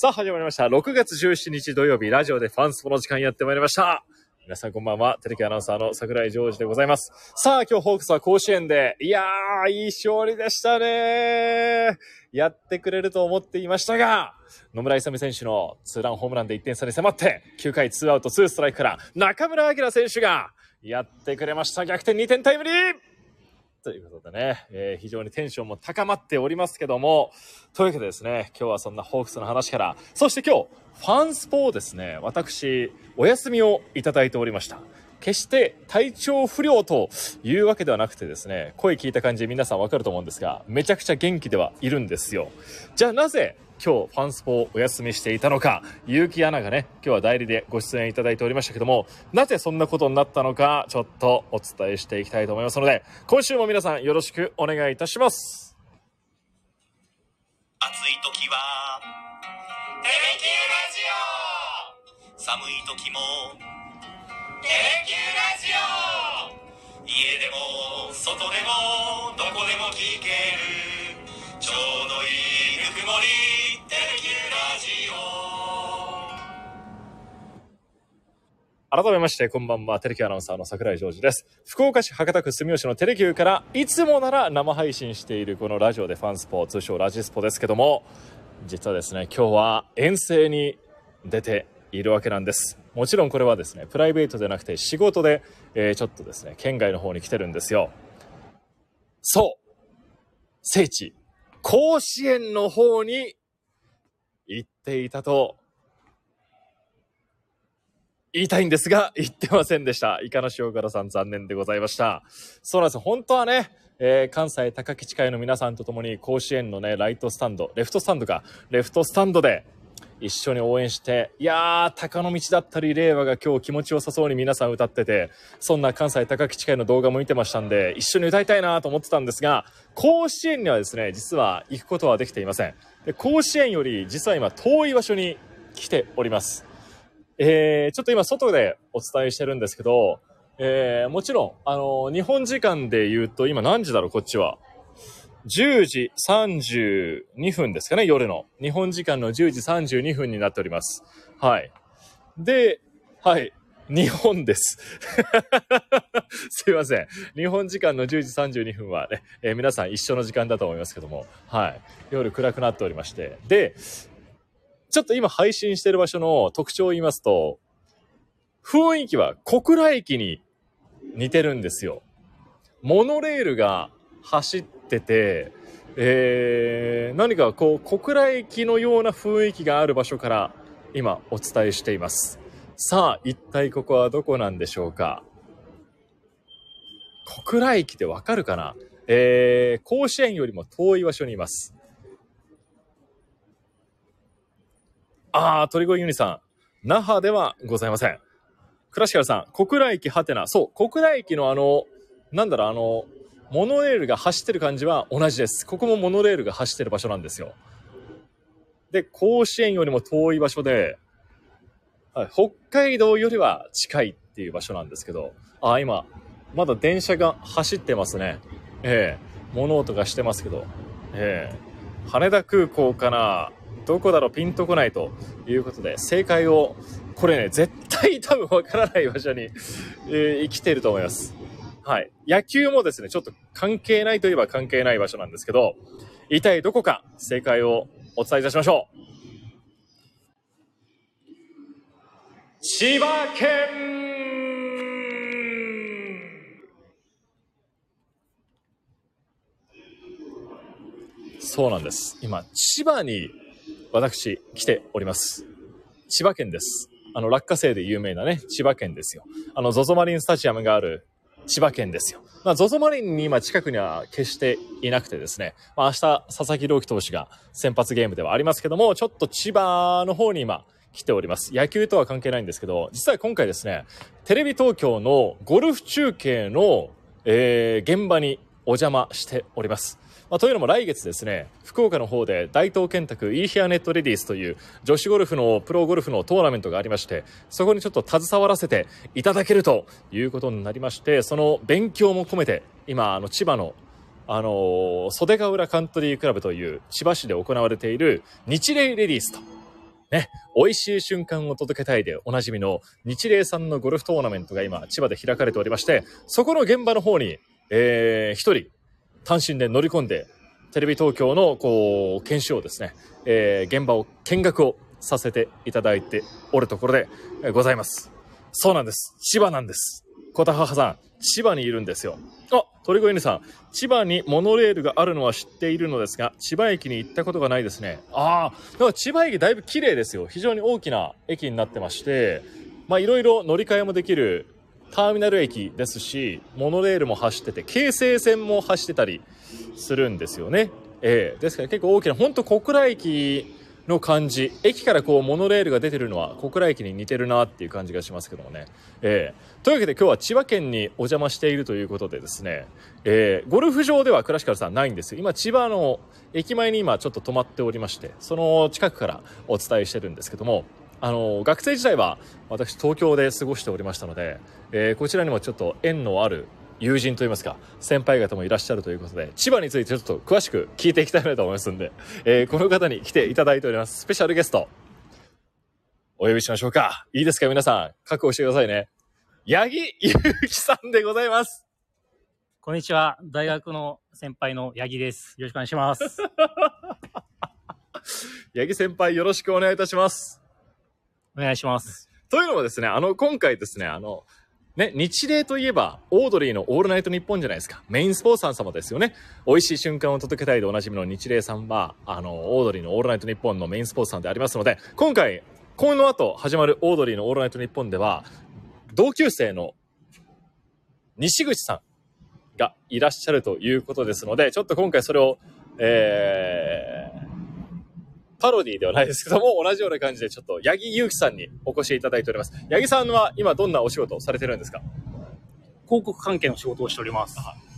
さあ、始まりました。6月17日土曜日、ラジオでファンスポの時間やってまいりました。皆さんこんばんは。テレビアナウンサーの桜井ジョージでございます。さあ、今日ホークスは甲子園で、いやー、いい勝利でしたねやってくれると思っていましたが、野村勇選手のツーランホームランで1点差に迫って、9回2アウト2ストライクから、中村晃選手が、やってくれました。逆転2点タイムリーということでね、えー非常にテンションも高まっておりますけども、というわけでですね、今日はそんなホークスの話から、そして今日、ファンスポをですね、私、お休みをいただいておりました。決して体調不良というわけではなくてですね、声聞いた感じ皆さんわかると思うんですが、めちゃくちゃ元気ではいるんですよ。じゃあなぜ今日ファンスポをお休みしていたのか、結城アナがね、今日は代理でご出演いただいておりましたけども、なぜそんなことになったのか、ちょっとお伝えしていきたいと思いますので、今週も皆さんよろしくお願いいたします。暑い時は「テレキューラジオ」寒い時も「テレキューラジオ」家でも外でもどこでも聞ける。いいぬくもり「テレキュラジオ」改めまして、こんばんは。テレキュアナウンサーの桜井ジョージです。福岡市博多区住吉のテレキューから、いつもなら生配信しているこのラジオでファンスポ、通称ラジスポですけども、実はですね、今日は遠征に出ているわけなんです。もちろんこれはですね、プライベートでなくて仕事で、えーちょっとですね、県外の方に来てるんですよ。そう聖地、甲子園の方に行っていたと言いたいんですが、言ってませんでした。イカの塩辛さん残念でございました。そうなんです。本当はね、えー関西高吉会の皆さんと共に甲子園のね、ライトスタンド、レフトスタンドか、レフトスタンドで一緒に応援して、いやー、高野道だったり、令和が今日気持ちよさそうに皆さん歌ってて、そんな関西高吉会の動画も見てましたんで、一緒に歌いたいなと思ってたんですが、甲子園にはですね、実は行くことはできていません。で甲子園より実は今遠い場所に来ております。えー、ちょっと今外でお伝えしてるんですけど、えー、もちろん、あの日本時間で言うと、今何時だろう、こっちは。10時32分ですかね、夜の。日本時間の10時32分になっております。はい。で、はい。日本です。すいません。日本時間の10時32分はね、えー皆さん一緒の時間だと思いますけども、はい。夜暗くなっておりまして。で、ちょっと今配信してる場所の特徴を言いますと、雰囲気は小倉駅に似てるんですよ。モノレールが走っててて、えー、何かこう小倉駅のような雰囲気がある場所から今お伝えしています。さあ、一体ここはどこなんでしょうか？小倉駅でわかるかな？えー、甲子園よりも遠い場所にいます。あー、鳥越ユニさん。那覇ではございません。倉敷さん、小倉駅はてな。そう、小倉駅のあの、なんだろう、あの、モノレールが走ってる感じは同じです。ここもモノレールが走ってる場所なんですよ。で、甲子園よりも遠い場所で、はい、北海道よりは近いっていう場所なんですけど、あ、今、まだ電車が走ってますね。ええ物音がしてますけど、ええ羽田空港かなどこだろうピンとこないということで、正解を、これね、絶対多分わからない場所に、えー生きてると思います。はい。野球もですね、ちょっと関係ないといえば関係ない場所なんですけど、一体どこか正解をお伝えいたしましょう。千葉県そうなんです。今、千葉に私来ております。千葉県です。あの、落花生で有名なね、千葉県ですよ。あの、ゾゾマリンスタジアムがある千葉県ですよ。まあ、ゾゾマリンに今近くには決していなくてですね、まあ、明日、佐々木朗希投手が先発ゲームではありますけども、ちょっと千葉の方に今来ております。野球とは関係ないんですけど、実は今回ですね、テレビ東京のゴルフ中継の、えー現場にお邪魔しております。まあ、というのも来月ですね、福岡の方で大東建託イーヒアネットレディースという女子ゴルフのプロゴルフのトーナメントがありまして、そこにちょっと携わらせていただけるということになりまして、その勉強も込めて、今、あの、千葉のあの袖ヶ浦カントリークラブという千葉市で行われている日霊レディースとね、美味しい瞬間を届けたいでおなじみの日霊さんのゴルフトーナメントが今千葉で開かれておりまして、そこの現場の方に、えー、一人単身で乗り込んで、テレビ東京のこう、研修をですね、えー、現場を見学をさせていただいておるところでございます。そうなんです。千葉なんです。小田母さん、千葉にいるんですよ。あ、鳥越犬さん、千葉にモノレールがあるのは知っているのですが、千葉駅に行ったことがないですね。ああ、だから千葉駅だいぶ綺麗ですよ。非常に大きな駅になってまして、まあいろいろ乗り換えもできるターミナル駅ですし、モノレールも走ってて、京成線も走ってたりするんですよね。ええですから結構大きな、本当小倉駅の感じ、駅からこうモノレールが出てるのは小倉駅に似てるなっていう感じがしますけどもね。ええというわけで今日は千葉県にお邪魔しているということでですね、ええゴルフ場ではクラシカルさんないんですよ。今千葉の駅前に今ちょっと止まっておりまして、その近くからお伝えしてるんですけども、あの学生時代は私東京で過ごしておりましたので、えーこちらにもちょっと縁のある友人といいますか先輩方もいらっしゃるということで千葉についてちょっと詳しく聞いていきたいなと思いますんで、えーこの方に来ていただいております。スペシャルゲスト。お呼びしましょうか。いいですか皆さん。覚悟してくださいね。八木ゆうきさんでございます。こんにちは。大学の先輩の八木です。よろしくお願いします。八木先輩よろしくお願いいたしますお願いします。というのもですね、あの、今回ですね、あの、ね、日例といえば、オードリーのオールナイトニッポンじゃないですか。メインスポーツさん様ですよね。美味しい瞬間を届けたいでおなじみの日例さんは、あの、オードリーのオールナイトニッポンのメインスポーツさんでありますので、今回、この後始まるオードリーのオールナイトニッポンでは、同級生の西口さんがいらっしゃるということですので、ちょっと今回それを、えー、パロディではないですけども、同じような感じでちょっと、八木祐樹さんにお越しいただいております。八木さんは今どんなお仕事をされてるんですか？広告関係の仕事をしております。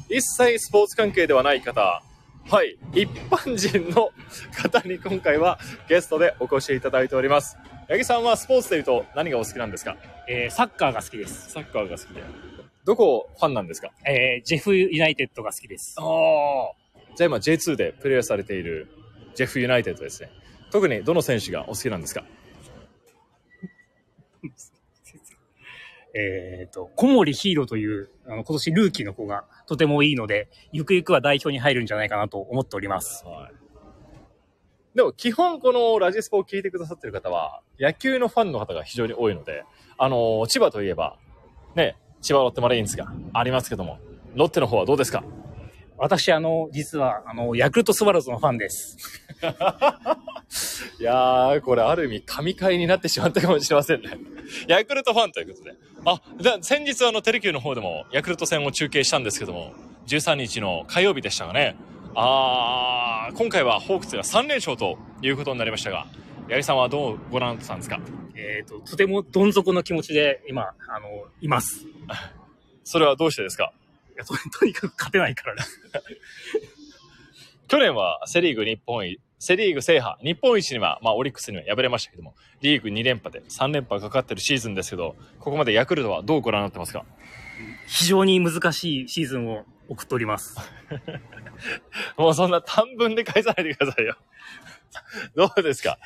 一切スポーツ関係ではない方、はい、一般人の方に今回はゲストでお越しいただいております。八木さんはスポーツでいうと何がお好きなんですか？えーサッカーが好きです。サッカーが好きで。どこファンなんですか？えージェフユナイテッドが好きです。ああ。じゃあ今 J2 でプレーされているジェフユナイテッドですね。特にどの選手がお好きなんですか？えっ、と、小森ヒーローという、あの、今年ルーキーの子がとてもいいので、ゆくゆくは代表に入るんじゃないかなと思っております。はい。でも基本このラジスポを聞いてくださってる方は野球のファンの方が非常に多いので、あの、千葉といえば、ね、千葉ロッテマリーンズがありますけども、ロッテの方はどうですか？私、あの、実は、あの、ヤクルトスワローズのファンです。いやー、これある意味神回になってしまったかもしれませんね。ヤクルトファンということで。あ、じゃあ先日あのテレキューの方でもヤクルト戦を中継したんですけども、13日の火曜日でしたがね。あー、今回はホークスが3連勝ということになりましたが、八木さんはどうご覧になってたんですか？えっ、と、とてもどん底の気持ちで今、あの、います。それはどうしてですか？いやととにかく勝てないからです。去年はセリーグ日本一、セリーグ制覇、日本一には、まあオリックスには敗れましたけども、リーグ2連覇で3連覇かかってるシーズンですけど、ここまでヤクルトはどうご覧になってますか？非常に難しいシーズンを送っております。もうそんな短文で返さないでくださいよ。どうですか？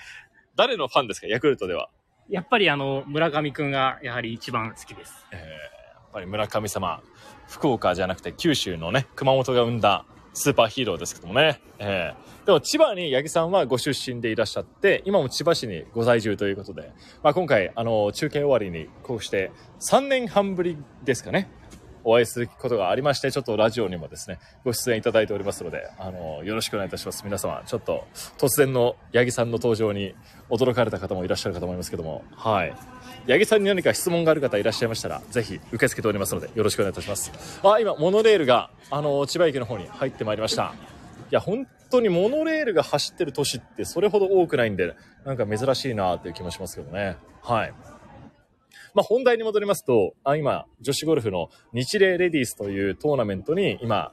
誰のファンですか？ヤクルトでは。やっぱりあの、村上くんがやはり一番好きです。えーやっぱり村上様、福岡じゃなくて九州のね、熊本が生んだスーパーヒーローですけどもね。えーでも千葉に八木さんはご出身でいらっしゃって、今も千葉市にご在住ということで、まあ今回、あの、中継終わりにこうして3年半ぶりですかね。お会いすることがありまして、ちょっとラジオにもですね、ご出演いただいておりますので、あの、よろしくお願いいたします。皆様、ちょっと突然の八木さんの登場に驚かれた方もいらっしゃるかと思いますけども、はい。八木さんに何か質問がある方いらっしゃいましたら、ぜひ受け付けておりますので、よろしくお願いいたします。あ、今、モノレールが、あの、千葉駅の方に入ってまいりました。いや、本当にモノレールが走ってる都市ってそれほど多くないんで、なんか珍しいなという気もしますけどね。はい。まあ、本題に戻りますと、あ今、女子ゴルフの日霊レディースというトーナメントに今、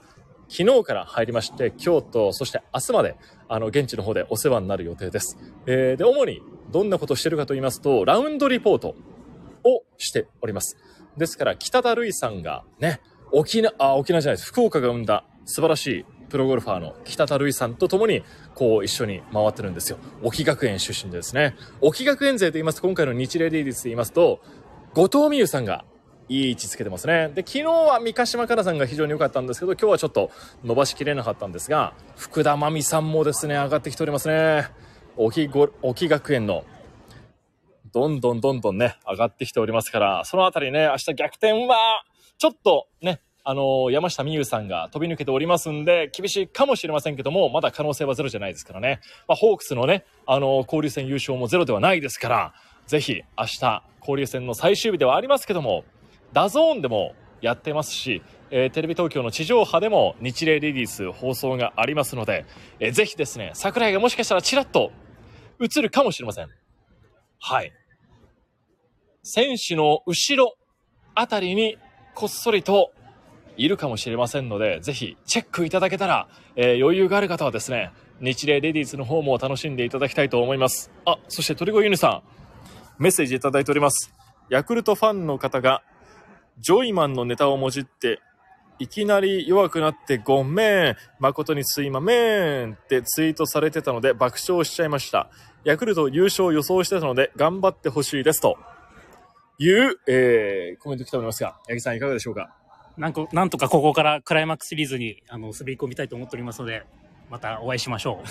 昨日から入りまして、今日と、そして明日まで、あの、現地の方でお世話になる予定です。えー、で、主にどんなことをしてるかと言いますと、ラウンドリポートをしております。ですから、北田瑠衣さんがね、沖縄、あ、沖縄じゃないです。福岡が生んだ素晴らしいプロゴルファーの北田瑠衣さんと共に、こう一緒に回ってるんですよ。沖学園出身でですね。沖学園勢と言いますと、今回の日霊レディースで言いますと、後藤美優さんがいい位置つけてますね。で、昨日は三ヶ島かなさんが非常に良かったんですけど、今日はちょっと伸ばしきれなかったんですが、福田真美さんもですね、上がってきておりますね。沖ご、沖学園の、どんどんどんどんね、上がってきておりますから、そのあたりね、明日逆転は、ちょっとね、あの山下美優さんが飛び抜けておりますんで、厳しいかもしれませんけども、まだ可能性はゼロじゃないですからね。まあ、ホークスのね、あの交流戦優勝もゼロではないですから、ぜひ明日、交流戦の最終日ではありますけども、 DAZN でもやってますし、えーテレビ東京の地上波でもニチレイレディス放送がありますので、えーぜひですね、櫻井がもしかしたらちらっと映るかもしれません。はい。選手の後ろあたりにこっそりといるかもしれませんので、ぜひチェックいただけたら、えー余裕がある方はですね、日霊レディースの方も楽しんでいただきたいと思います。あ、そして鳥越ユニさん、メッセージいただいております。ヤクルトファンの方が、ジョイマンのネタをもじって、いきなり弱くなってごめん、誠にすいまめんってツイートされてたので爆笑しちゃいました。ヤクルト優勝予想してたので頑張ってほしいですという、えー、コメント来ておりますが、八木さんいかがでしょうか？なんと、なんとかここからクライマックスシリーズに、あの、滑り込みたいと思っておりますので、またお会いしましょう。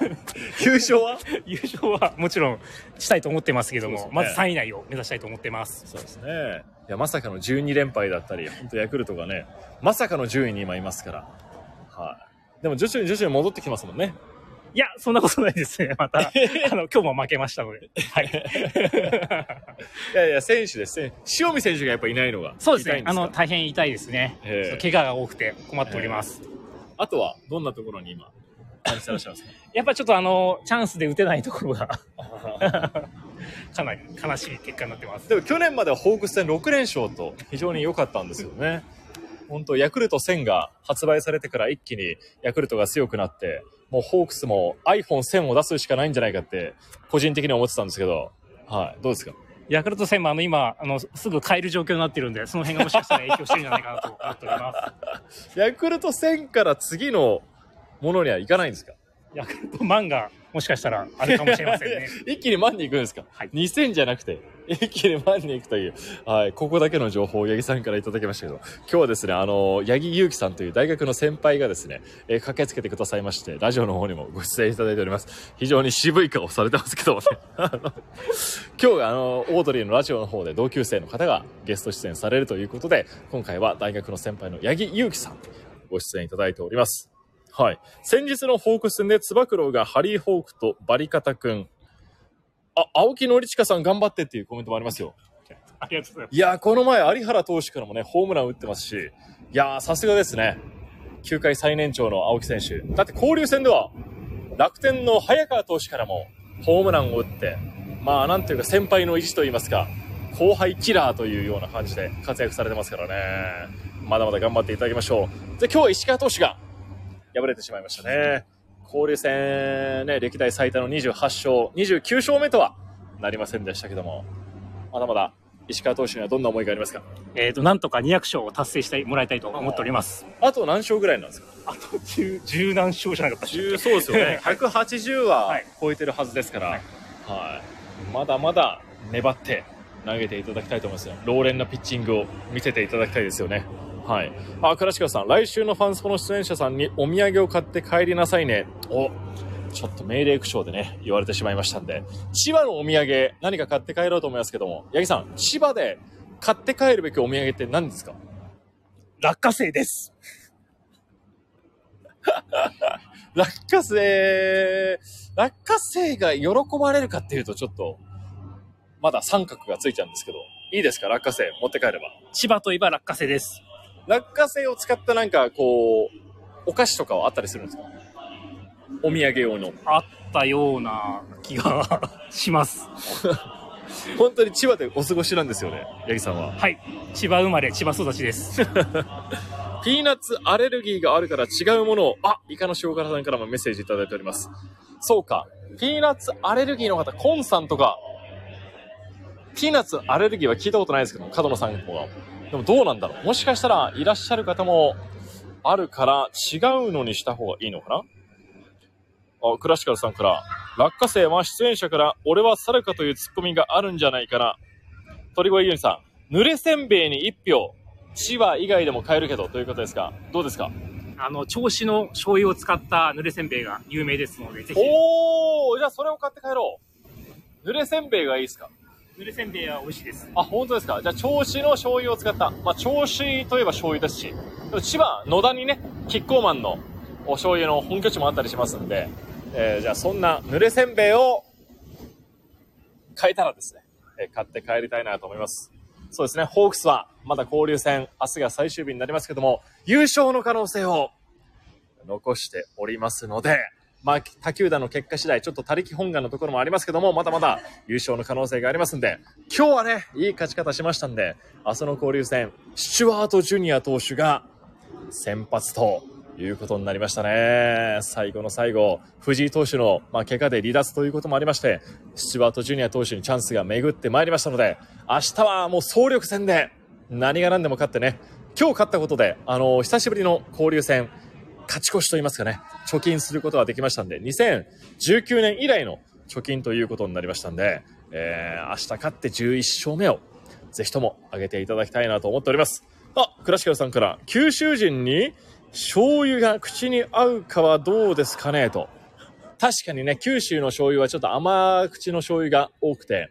優勝は？優勝はもちろんしたいと思ってますけども、ねまず3位以内を目指したいと思ってます。そうですね。いや、まさかの12連敗だったり、本当ヤクルトがね、まさかの順位に今いますから。はい。でも徐々に徐々に戻ってきますもんね。いや、そんなことないですね。また、あの、今日も負けましたので。はい。いやいや、選手ですね。塩見選手がやっぱいないのが。そうですね。あの、大変痛いですね。怪我が多くて困っております。あとは、どんなところに今、感じてらっしゃいますか？やっぱちょっとあの、チャンスで打てないところが、かなり悲しい結果になってます。でも去年まではホークス戦6連勝と非常に良かったんですよね。本当ヤクルト1000が発売されてから一気にヤクルトが強くなって、もうホークスも iPhone1000 を出すしかないんじゃないかって、個人的には思ってたんですけど、はい、どうですか？ヤクルト戦もあの今、あの、すぐ買える状況になってるんで、その辺がもしかしたら影響してるんじゃないかなと思っております。ヤクルト1000から次のものにはいかないんですか？ヤクルトマンがもしかしたらあるかもしれませんね。一気に万に行くんですか、はい2000じゃなくて、一気に万に行くという、はい、ここだけの情報を八木さんからいただきましたけど、今日はですね、あの、八木祐樹さんという大学の先輩がですね、えー駆けつけてくださいまして、ラジオの方にもご出演いただいております。非常に渋い顔されてますけどもね。今日があの、オードリーのラジオの方で同級生の方がゲスト出演されるということで、今回は大学の先輩の八木祐樹さん、ご出演いただいております。はい。先日のホークス戦で、つば九郎がハリー・ホークとバリカタ君。あ、青木のりちかさん頑張ってっていうコメントもありますよ。ありがとうございます。いやー、この前、有原投手からもね、ホームラン打ってますし、いやー、さすがですね。球界最年長の青木選手。だって交流戦では、楽天の早川投手からもホームランを打って、まあ、なんていうか先輩の意地といいますか、後輩キラーというような感じで活躍されてますからね。まだまだ頑張っていただきましょう。で、今日は石川投手が敗れてしまいましたね。交流戦ね、歴代最多の28勝、29勝目とはなりませんでしたけども、まだまだ石川投手にはどんな思いがありますか？えっ、と、なんとか200勝を達成してもらいたいと思っております。あと何勝ぐらいなんですか？あと10、10何勝じゃなかったっけ？10そうですよね。はい180ははい超えてるはずですから、ははいい。まだまだ粘って投げていただきたいと思いますよ。老練なピッチングを見せていただきたいですよね。はい。あ、倉敷さん、来週のファンスポの出演者さんにお土産を買って帰りなさいね。お、ちょっと命令口調でね、言われてしまいましたんで、千葉のお土産、何か買って帰ろうと思いますけども、八木さん、千葉で買って帰るべきお土産って何ですか？落花生です。落花生、落花生が喜ばれるかっていうとちょっと、まだ三角がついちゃうんですけど、いいですか？落花生持って帰れば。千葉といえば落花生です。落花生を使ったなんかこう、お菓子とかはあったりするんですか？お土産用の。あったような気がします。本当に千葉でお過ごしなんですよね、八木さんは。はい。千葉生まれ、千葉育ちです。ピーナッツアレルギーがあるから違うものを、あ、イカの塩辛さんからもメッセージいただいております。そうか。ピーナッツアレルギーの方、コンさんとか、ピーナッツアレルギーは聞いたことないですけど、角野さんとか。でもどうなんだろう。もしかしたらいらっしゃる方もあるから違うのにした方がいいのかな？あ、クラシカルさんから、落花生は出演者から、俺は猿かというツッコミがあるんじゃないかな。鳥越ゆりさん、濡れせんべいに1票。千葉以外でも買えるけど、ということですが、どうですか？あの、銚子の醤油を使った濡れせんべいが有名ですので、ぜひ、おー、じゃあそれを買って帰ろう。濡れせんべいがいいですか？濡れせんべいは美味しいです。あ、本当ですか？じゃあ、銚子の醤油を使った。まあ、銚子といえば醤油ですし、でも千葉、野田にね、キッコーマンのお醤油の本拠地もあったりしますんで、えーじゃあ、そんな濡れせんべいを買えたらですね、えー買って帰りたいなと思います。そうですね、ホークスはまだ交流戦、明日が最終日になりますけども、優勝の可能性を残しておりますので、まあ、他球団の結果次第、ちょっと他力本願のところもありますけども、まだまだ優勝の可能性がありますんで、今日はね、いい勝ち方しましたんで、明日の交流戦、スチュワート・ジュニア投手が先発ということになりましたね。最後の最後、藤井投手の、まあ、怪我で離脱ということもありまして、スチュワート・ジュニア投手にチャンスが巡ってまいりましたので、明日はもう総力戦で何が何でも勝ってね、今日勝ったことで、あの久しぶりの交流戦、勝ち越しと言いますかね、貯金することができましたんで、2019年以来の貯金ということになりましたんで、えー、明日勝って11勝目をぜひとも上げていただきたいなと思っております。あ、クラシカルさんから、九州人に醤油が口に合うかはどうですかね？と。確かにね、九州の醤油はちょっと甘口の醤油が多くて、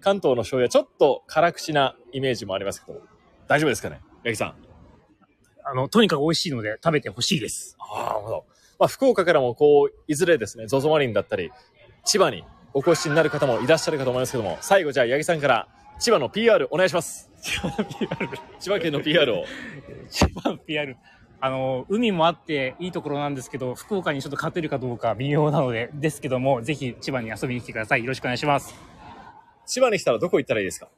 関東の醤油はちょっと辛口なイメージもありますけど、大丈夫ですかね？八木さん。あの、とにかく美味しいので食べてほしいです。ああ、なるほど。まあ、福岡からもこう、いずれですね、ゾゾマリンだったり、千葉にお越しになる方もいらっしゃるかと思いますけども、最後じゃあ八木さんから千葉の PR お願いします。千葉県の PR を。千葉の PR。あの、海もあっていいところなんですけど、福岡にちょっと勝てるかどうか微妙なので、ですけども、ぜひ千葉に遊びに来てください。よろしくお願いします。千葉に来たらどこ行ったらいいですか？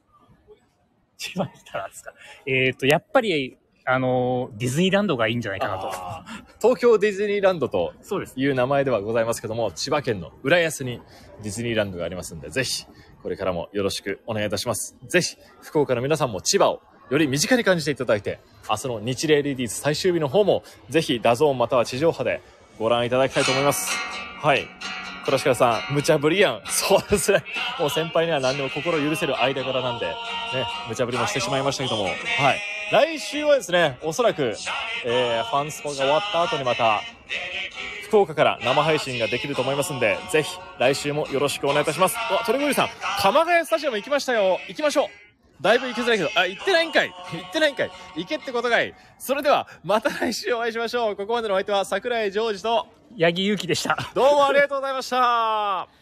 千葉に来たらですか？えっ、と、やっぱり、あの、ディズニーランドがいいんじゃないかなと。東京ディズニーランドと。いう名前ではございますけども、千葉県の浦安にディズニーランドがありますんで、ぜひ、これからもよろしくお願いいたします。ぜひ、福岡の皆さんも千葉をより身近に感じていただいて、明日のニチレイレディス最終日の方も、ぜひ、 DAZN または地上波でご覧いただきたいと思います。はい。倉敷さん、無茶ぶりやん。そうですね。もう先輩には何でも心許せる間柄なんで、ね、無茶ぶりもしてしまいましたけども、はい。来週はですね、おそらく、えー、ファンスポが終わった後にまた、福岡から生配信ができると思いますんで、ぜひ来週もよろしくお願いいたします。あ、鳥越さん、鎌ヶ谷スタジアム行きましたよ。行きましょう。だいぶ行きづらいけど、あ、行ってないんかい行ってないんかい行けってことかいそれでは、また来週お会いしましょう。ここまでのお相手は桜井ジョージと、八木ゆうきでした。どうもありがとうございました。